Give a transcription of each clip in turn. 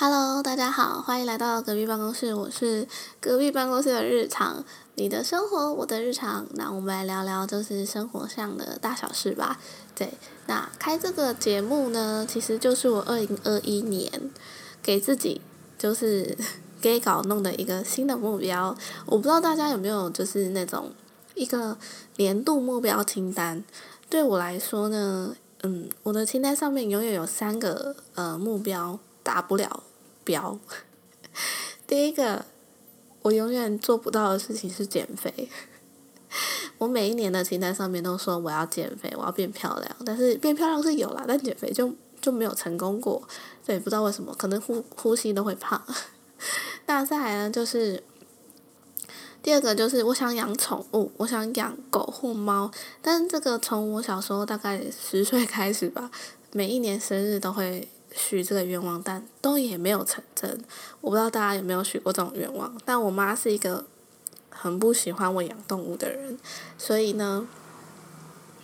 Hello，大家好，欢迎来到隔壁办公室，我是隔壁办公室的日常，你的生活，我的日常，那我们来聊聊就是生活上的大小事吧。对，那开这个节目呢，其实就是我二零二一年给自己就是 给搞弄的一个新的目标。我不知道大家有没有就是那种一个年度目标清单。对我来说呢，嗯，我的清单上面永远有三个呃目标达不了。标，第一个，我永远做不到的事情是减肥。我每一年的清单上面都说我要减肥，我要变漂亮，但是变漂亮是有啦，但减肥就就没有成功过。对，不知道为什么，可能呼呼吸都会胖。那再来呢，就是第二个，就是我想养宠物，我想养狗或猫，但是这个从我小时候大概十岁开始吧，每一年生日都会。许这个愿望，但都也没有成真。我不知道大家有没有许过这种愿望。但我妈是一个很不喜欢我养动物的人，所以呢，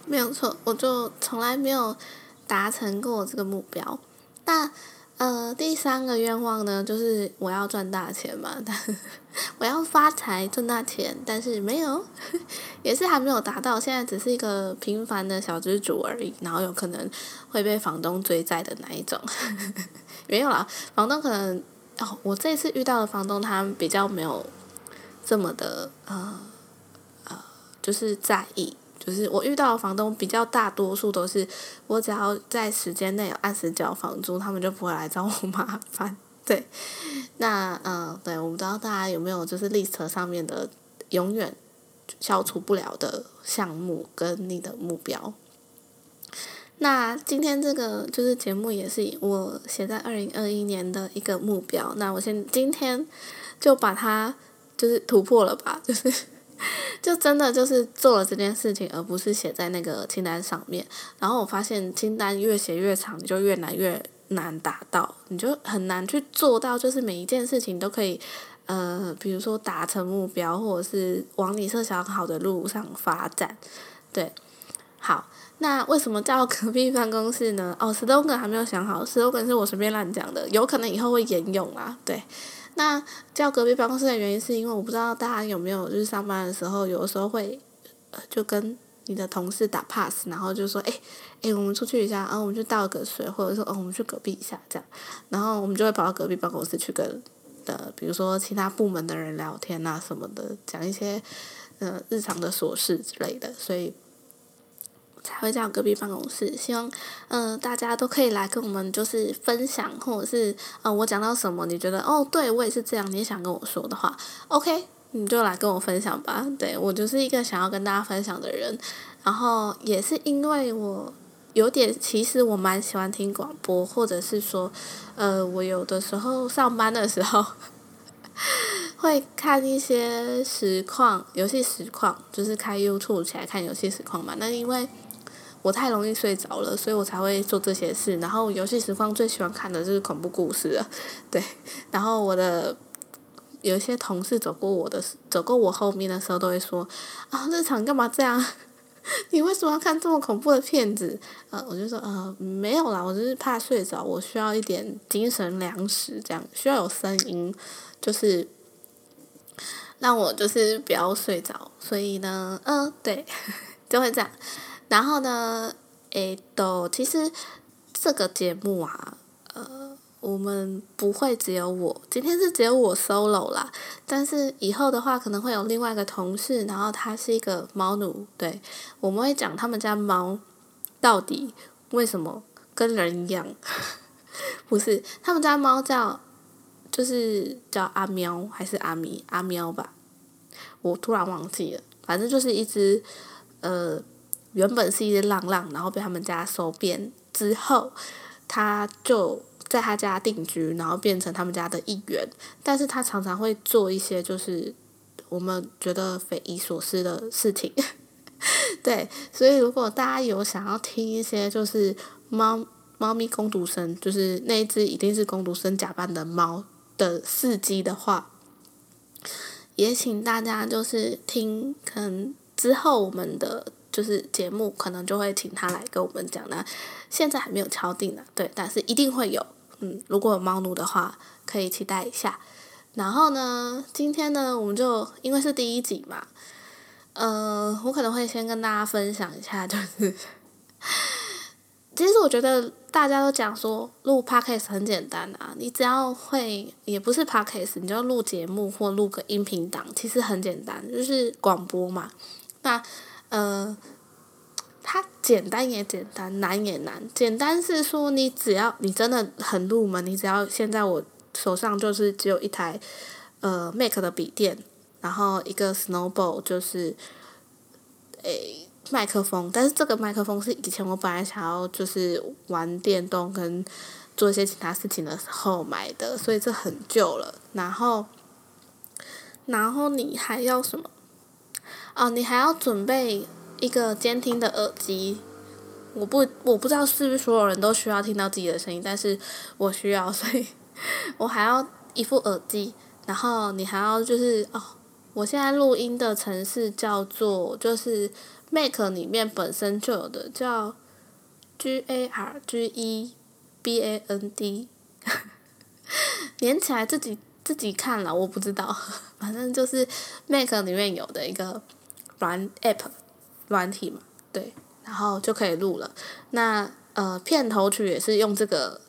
没有错，我就从来没有达成过这个目标。那。呃，第三个愿望呢，就是我要赚大钱嘛，我要发财赚大钱，但是没有，也是还没有达到，现在只是一个平凡的小资主而已，然后有可能会被房东追债的那一种，没有啦，房东可能哦，我这次遇到的房东他比较没有这么的呃呃，就是在意。就是我遇到的房东比较大多数都是，我只要在时间内有按时交房租，他们就不会来找我麻烦。对，那嗯，对，我不知道大家有没有就是 list 上面的永远消除不了的项目跟你的目标。那今天这个就是节目也是我写在二零二一年的一个目标。那我先今天就把它就是突破了吧，就是。就真的就是做了这件事情，而不是写在那个清单上面。然后我发现清单越写越长，你就越难越难达到，你就很难去做到，就是每一件事情都可以，呃，比如说达成目标，或者是往你设想好的路上发展。对，好，那为什么叫隔壁办公室呢？哦，slogan 还没有想好，slogan 是我随便乱讲的，有可能以后会沿用啊。对。那叫隔壁办公室的原因，是因为我不知道大家有没有，就是上班的时候，有的时候会，呃，就跟你的同事打 pass，然后就说，哎，哎，我们出去一下，然后我们去倒个水，或者说，哦，我们去隔壁一下，这样，然后我们就会跑到隔壁办公室去跟，的，比如说其他部门的人聊天啊什么的，讲一些，呃，日常的琐事之类的，所以。才会叫隔壁办公室，希望嗯大家都可以来跟我们就是分享，或者是嗯我讲到什么你觉得哦对我也是这样，你想跟我说的话，OK 你就来跟我分享吧。对我就是一个想要跟大家分享的人，然后也是因为我有点其实我蛮喜欢听广播，或者是说呃我有的时候上班的时候 会看一些实况游戏实况，就是开 YouTube 起来看游戏实况嘛。那因为我太容易睡着了，所以我才会做这些事。然后游戏实况最喜欢看的就是恐怖故事了，对。然后我的有一些同事走过我的走过我后面的时候，都会说：“啊，日常干嘛这样？你为什么要看这么恐怖的片子？”呃，我就说：“呃，没有啦，我就是怕睡着，我需要一点精神粮食，这样需要有声音，就是让我就是不要睡着。所以呢，嗯，对，就会这样。”然后呢，诶，都其实这个节目啊，呃，我们不会只有我，今天是只有我 solo 啦。但是以后的话，可能会有另外一个同事，然后他是一个猫奴，对，我们会讲他们家猫到底为什么跟人一样，不是，他们家猫叫就是叫阿喵还是阿咪阿喵吧，我突然忘记了，反正就是一只呃。原本是一只浪浪，然后被他们家收编之后，他就在他家定居，然后变成他们家的一员。但是他常常会做一些就是我们觉得匪夷所思的事情，对。所以如果大家有想要听一些就是猫猫咪攻读生，就是那一只一定是攻读生假扮的猫的事迹的话，也请大家就是听，可能之后我们的。就是节目可能就会请他来跟我们讲呢，现在还没有敲定呢，对，但是一定会有。嗯，如果有猫奴的话，可以期待一下。然后呢，今天呢，我们就因为是第一集嘛，呃，我可能会先跟大家分享一下，就是 其实我觉得大家都讲说录 podcast 很简单啊，你只要会，也不是 podcast，你就录节目或录个音频档，其实很简单，就是广播嘛。那呃，它简单也简单，难也难。简单是说你只要你真的很入门，你只要现在我。手上就是只有一台，呃，Mac 的笔电，然后一个 Snowball 就是，诶，麦克风。但是这个麦克风是以前我本来想要就是玩电动跟做一些其他事情的时候买的，所以这很旧了。然后，然后你还要什么？哦，你还要准备一个监听的耳机。我不，我不知道是不是所有人都需要听到自己的声音，但是我需要，所以。我还要一副耳机，然后你还要就是哦，我现在录音的城市叫做就是 Mac 里面本身就有的叫 G A R G E B A N D，连起来自己自己看了，我不知道，反正就是 Mac 里面有的一个软 App 软体嘛，对，然后就可以录了。那呃片头曲也是用这个。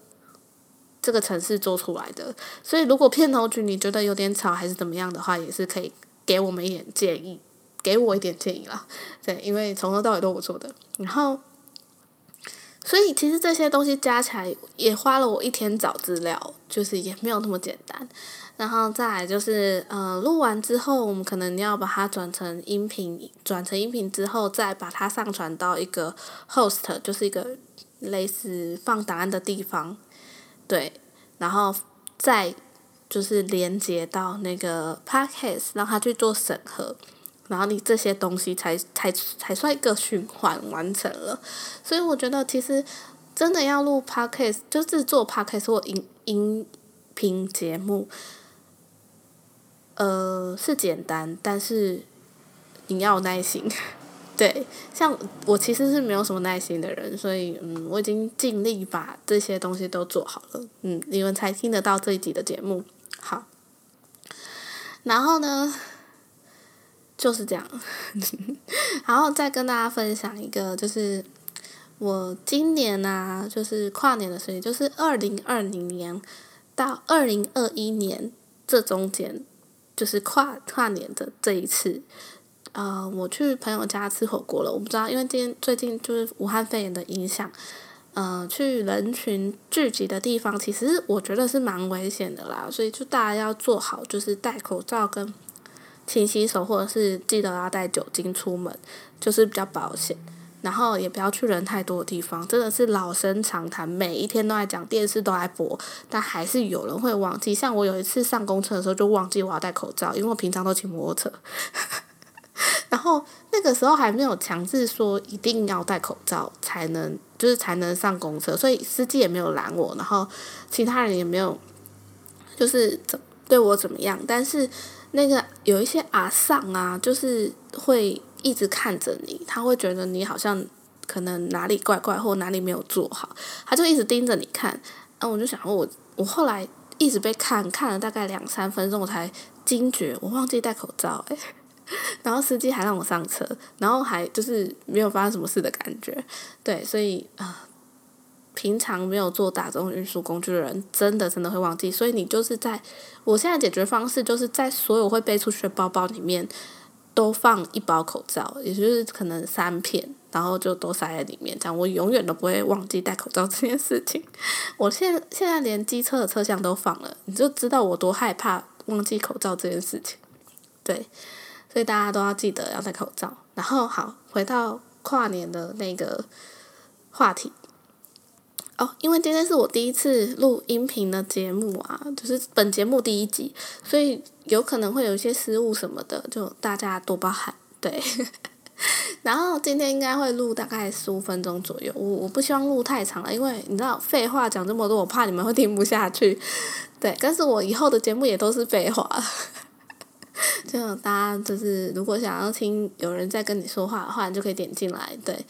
这个城市做出来的，所以如果片头曲你觉得有点吵还是怎么样的话，也是可以给我们一点建议，给我一点建议啦。对，因为从头到尾都我做的，然后，所以其实这些东西加起来也花了我一天找资料，就是也没有那么简单。然后再来就是，呃，录完之后，我们可能要把它转成音频，转成音频之后，再把它上传到一个 host，就是一个类似放档案的地方。对，然后再就是连接到那个 podcast，让它去做审核，然后你这些东西才才才算一个循环完成了。所以我觉得其实真的要录 podcast，就是做 podcast 或音音频节目，呃，是简单，但是你要有耐心。对，像我其实是没有什么耐心的人，所以嗯，我已经尽力把这些东西都做好了，嗯，你们才听得到这一集的节目。好，然后呢，就是这样，然后再跟大家分享一个，就是我今年啊，就是跨年的事情，就是二零二零年到二零二一年这中间，就是跨跨年的这一次。呃，我去朋友家吃火锅了。我不知道，因为今天最近就是武汉肺炎的影响，呃，去人群聚集的地方，其实我觉得是蛮危险的啦。所以就大家要做好，就是戴口罩跟勤洗手，或者是记得要带酒精出门，就是比较保险。然后也不要去人太多的地方，真的是老生常谈，每一天都在讲，电视都在播，但还是有人会忘记。像我有一次上公车的时候，就忘记我要戴口罩，因为我平常都骑摩托车。然后那个时候还没有强制说一定要戴口罩才能，就是才能上公车，所以司机也没有拦我，然后其他人也没有，就是怎对我怎么样。但是那个有一些阿上啊，就是会一直看着你，他会觉得你好像可能哪里怪怪或哪里没有做好，他就一直盯着你看。然后我就想，我我后来一直被看看了大概两三分钟，我才惊觉我忘记戴口罩，诶。然后司机还让我上车，然后还就是没有发生什么事的感觉，对，所以啊，平常没有坐大众运输工具的人，真的真的会忘记。所以你就是在，我现在解决方式就是在所有会背出去的包包里面都放一包口罩，也就是可能三片，然后就都塞在里面，这样我永远都不会忘记戴口罩这件事情。我现现在连机车的车厢都放了，你就知道我多害怕忘记口罩这件事情，对。所以大家都要记得要戴口罩。然后好，回到跨年的那个话题。哦，因为今天是我第一次录音频的节目啊，就是本节目第一集，所以有可能会有一些失误什么的，就大家多包涵。对。然后今天应该会录大概十五分钟左右，我我不希望录太长了，因为你知道废话讲这么多，我怕你们会听不下去。对，但是我以后的节目也都是废话。就大家就是，如果想要听有人在跟你说话的话，你就可以点进来。对，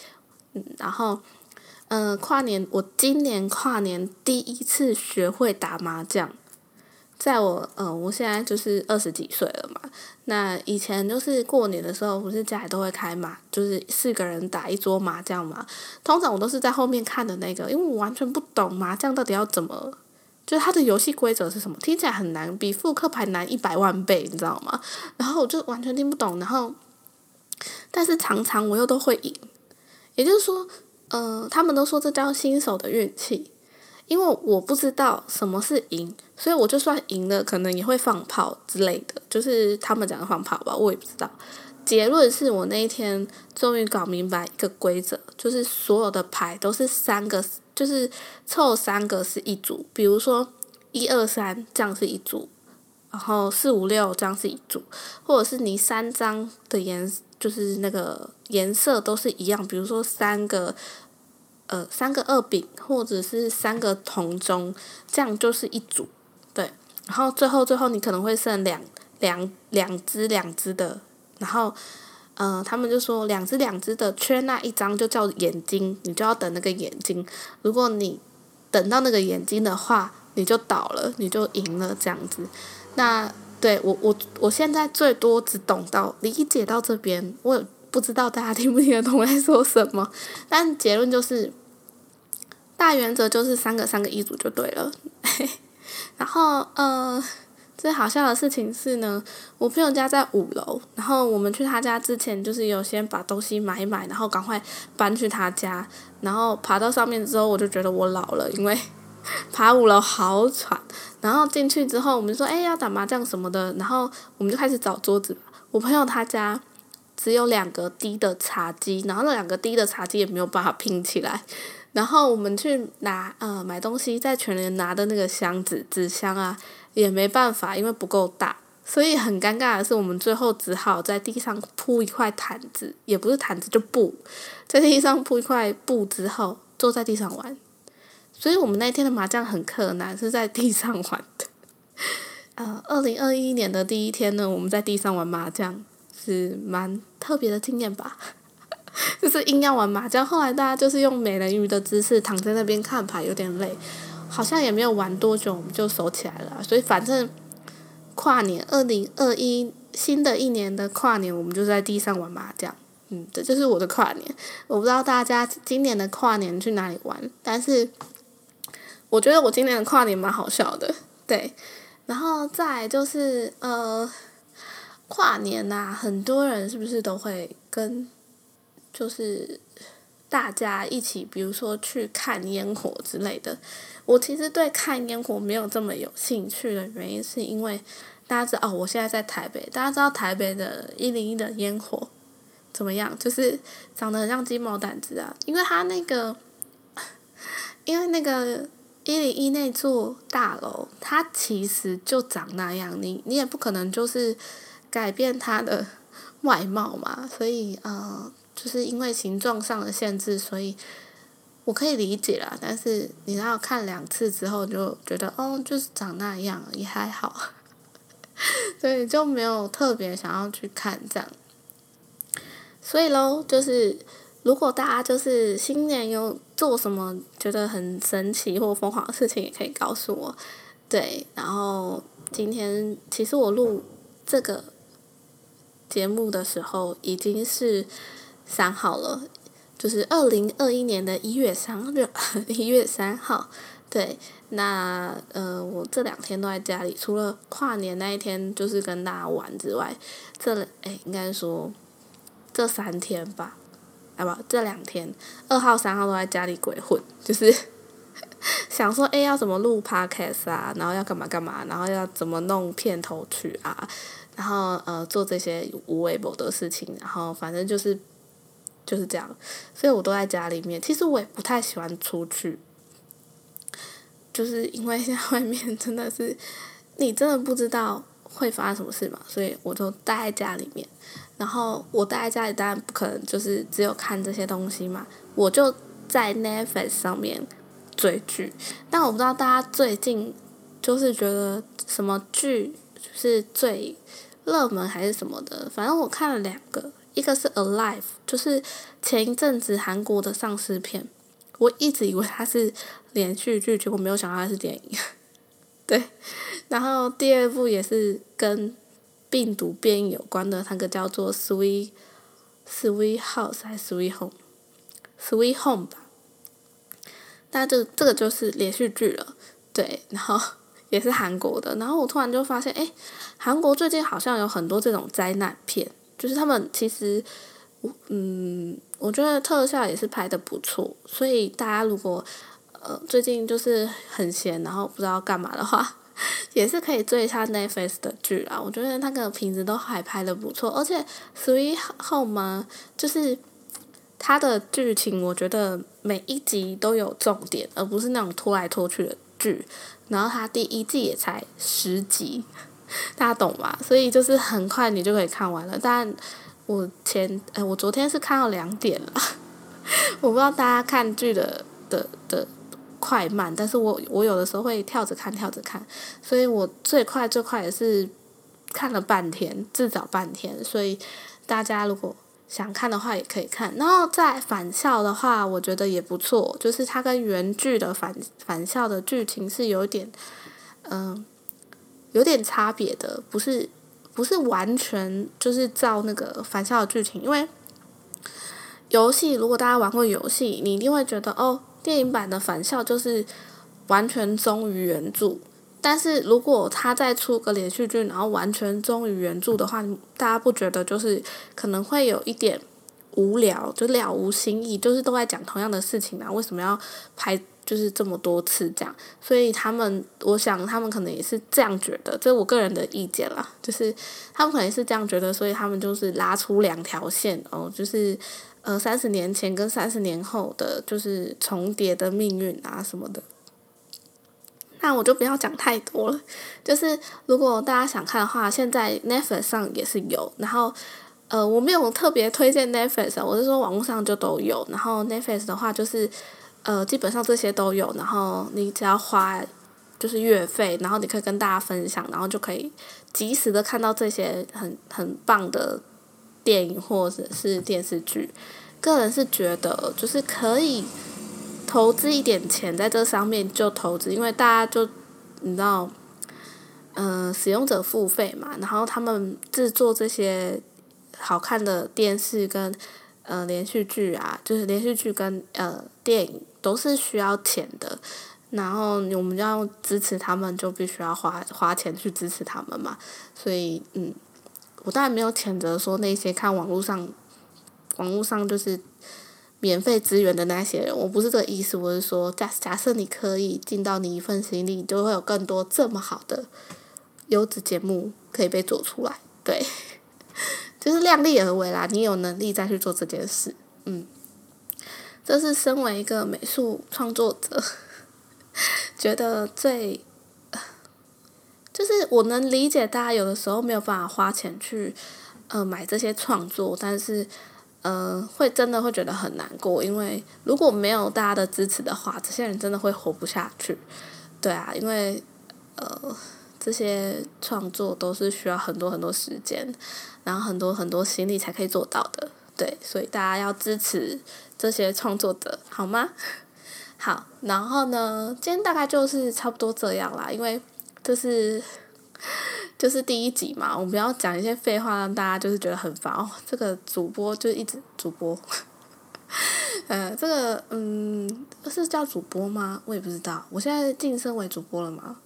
嗯，然后嗯，跨年我今年跨年第一次学会打麻将。在我嗯，我现在就是二十几岁了嘛。那以前就是过年的时候，不是家里都会开麻，就是四个人打一桌麻将嘛。通常我都是在后面看的那个，因为我完全不懂麻将到底要怎么，就是它的游戏规则是什么，听起来很难，比复刻牌难一百万倍，你知道吗？然后我就完全听不懂，然后，但是常常我又都会赢，也就是说，呃，他们都说这叫新手的运气。因为我不知道什么是赢，所以我就算赢了，可能也会放炮之类的，就是他们讲的放炮吧，我也不知道。结论是我那一天终于搞明白一个规则，就是所有的牌都是三个，就是凑三个是一组。比如说一二三这样是一组，然后四五六这样是一组，或者是你三张的颜就是那个颜色都是一样，比如说三个。呃，三个二饼或者是三个铜钟，这样就是一组，对。然后最后最后你可能会剩两两两只两只的，然后，呃，他们就说两只两只的缺那一张就叫眼睛，你就要等那个眼睛。如果你等到那个眼睛的话，你就倒了，你就赢了这样子。那对我我我现在最多只懂到理解到这边，我也。不知道大家听不听得懂我在说什么，但结论就是，大原则就是三个三个一组就对了。然后呃，最好笑的事情是呢，我朋友家在五楼，然后我们去他家之前，就是有先把东西买一买，然后赶快搬去他家。然后爬到上面之后，我就觉得我老了，因为 爬五楼好喘。然后进去之后，我们说哎要打麻将什么的，然后我们就开始找桌子。我朋友他家。只有两个低的茶几，然后那两个低的茶几也没有办法拼起来。然后我们去拿呃买东西，在全联拿的那个箱子纸箱啊，也没办法，因为不够大。所以很尴尬的是，我们最后只好在地上铺一块毯子，也不是毯子就布，在地上铺一块布之后，坐在地上玩。所以我们那天的麻将很困难，是在地上玩的。呃，二零二一年的第一天呢，我们在地上玩麻将。是蛮特别的经验吧，就是硬要玩麻将。后来大家就是用美人鱼的姿势躺在那边看牌，有点累，好像也没有玩多久，我们就收起来了。所以反正跨年二零二一新的一年的跨年，我们就在地上玩麻将。嗯，这就是我的跨年。我不知道大家今年的跨年去哪里玩，但是我觉得我今年的跨年蛮好笑的。对，然后再就是呃。跨年呐，很多人是不是都会跟，就是大家一起，比如说去看烟火之类的。我其实对看烟火没有这么有兴趣的原因，是因为大家知道哦，我现在在台北，大家知道台北的一零一的烟火怎么样？就是长得很像鸡毛掸子啊，因为它那个，因为那个一零一那座大楼，它其实就长那样，你你也不可能就是。改变它的外貌嘛，所以呃，就是因为形状上的限制，所以我可以理解啦。但是你要看两次之后，就觉得哦，就是长那样也还好，所以就没有特别想要去看这样。所以喽，就是如果大家就是新年有做什么觉得很神奇或疯狂的事情，也可以告诉我。对，然后今天其实我录这个。节目的时候已经是三号了，就是二零二一年的一月三日，一月三号。对，那呃，我这两天都在家里，除了跨年那一天就是跟大家玩之外，这哎应该说这三天吧，啊不，这两天二号三号都在家里鬼混，就是 想说哎要怎么录 podcast 啊，然后要干嘛干嘛，然后要怎么弄片头曲啊。然后呃做这些无微博的事情，然后反正就是就是这样，所以我都在家里面。其实我也不太喜欢出去，就是因为现在外面真的是你真的不知道会发生什么事嘛，所以我就待在家里面。然后我待在家里当然不可能就是只有看这些东西嘛，我就在 Netflix 上面追剧。但我不知道大家最近就是觉得什么剧是最。热门还是什么的，反正我看了两个，一个是《Alive》，就是前一阵子韩国的丧尸片，我一直以为它是连续剧，结果没有想到它是电影。对，然后第二部也是跟病毒变异有关的，那个叫做《Sweet Sweet House》还是《Sweet Home》？《Sweet Home》吧。那这这个就是连续剧了，对，然后 也是韩国的。然后我突然就发现，哎，韩国最近好像有很多这种灾难片，就是他们其实，嗯，我觉得特效也是拍的不错。所以大家如果呃，最近就是很闲，然后不知道干嘛的话，也是可以追一下 Netflix 的剧啊。我觉得那个品质都还拍的不错，而且《Sweet Home》嘛，就是它的剧情，我觉得每一集都有重点，而不是那种拖来拖去的剧。然后它第一季也才十集，大家懂吗？所以就是很快你就可以看完了。但我前哎，我昨天是看到两点了，我不知道大家看剧的的的。快慢，但是我我有的时候会跳着看跳着看，所以我最快最快也是看了半天，至少半天。所以大家如果想看的话也可以看。然后在返校的话，我觉得也不错，就是它跟原剧的返返校的剧情是有点嗯有点差别的，不是不是完全就是照那个返校的剧情，因为游戏如果大家玩过游戏，你一定会觉得哦。电影版的返校就是完全忠于原著，但是如果他再出个连续剧，然后完全忠于原著的话，大家不觉得就是可能会有一点无聊，就了无新意，就是都在讲同样的事情啊？为什么要拍就是这么多次这样？所以他们，我想他们可能也是这样觉得，这是我个人的意见啦，就是他们可能是这样觉得，所以他们就是拉出两条线哦，就是。呃，三十年前跟三十年后的就是重叠的命运啊什么的，那我就不要讲太多了。就是如果大家想看的话，现在 Netflix 上也是有。然后，呃，我没有特别推荐 Netflix，我是说网络上就都有。然后 Netflix 的话，就是呃，基本上这些都有。然后你只要花就是月费，然后你可以跟大家分享，然后就可以及时的看到这些很很棒的。电影或者是电视剧，个人是觉得就是可以投资一点钱在这上面就投资，因为大家就你知道，嗯，使用者付费嘛，然后他们制作这些好看的电视跟呃连续剧啊，就是连续剧跟呃电影都是需要钱的，然后我们要支持他们，就必须要花花钱去支持他们嘛，所以嗯。我当然没有谴责说那些看网络上，网络上就是免费资源的那些人，我不是这个意思，我是说假假设你可以尽到你一份心力，就会有更多这么好的优质节目可以被做出来，对，就是量力而为啦，你有能力再去做这件事，嗯，这是身为一个美术创作者，觉得最。就是我能理解大家有的时候没有办法花钱去，呃，买这些创作，但是，呃，会真的会觉得很难过，因为如果没有大家的支持的话，这些人真的会活不下去。对啊，因为，呃，这些创作都是需要很多很多时间，然后很多很多心力才可以做到的。对，所以大家要支持这些创作者，好吗？好，然后呢，今天大概就是差不多这样啦，因为。就是，就是第一集嘛，我们不要讲一些废话，让大家就是觉得很烦哦。这个主播就一直主播，呃，这个嗯，是叫主播吗？我也不知道。我现在晋升为主播了吗？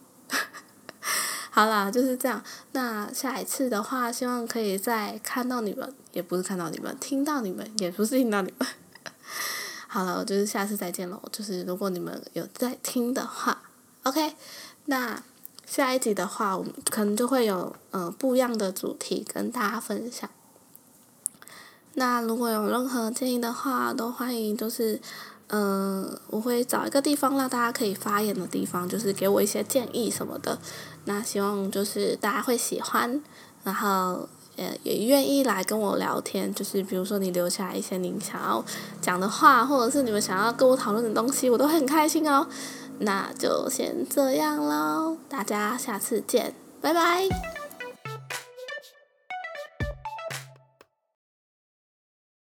好啦，就是这样。那下一次的话，希望可以再看到你们，也不是看到你们，听到你们，也不是听到你们。好了，就是下次再见喽。就是如果你们有在听的话，OK，那。下一集的话，我们可能就会有呃不一样的主题跟大家分享。那如果有任何建议的话，都欢迎，就是嗯，我会找一个地方让大家可以发言的地方，就是给我一些建议什么的。那希望就是大家会喜欢，然后也也愿意来跟我聊天，就是比如说你留下一些你想要讲的话，或者是你们想要跟我讨论的东西，我都很开心哦。那就先这样喽，大家下次见，拜拜。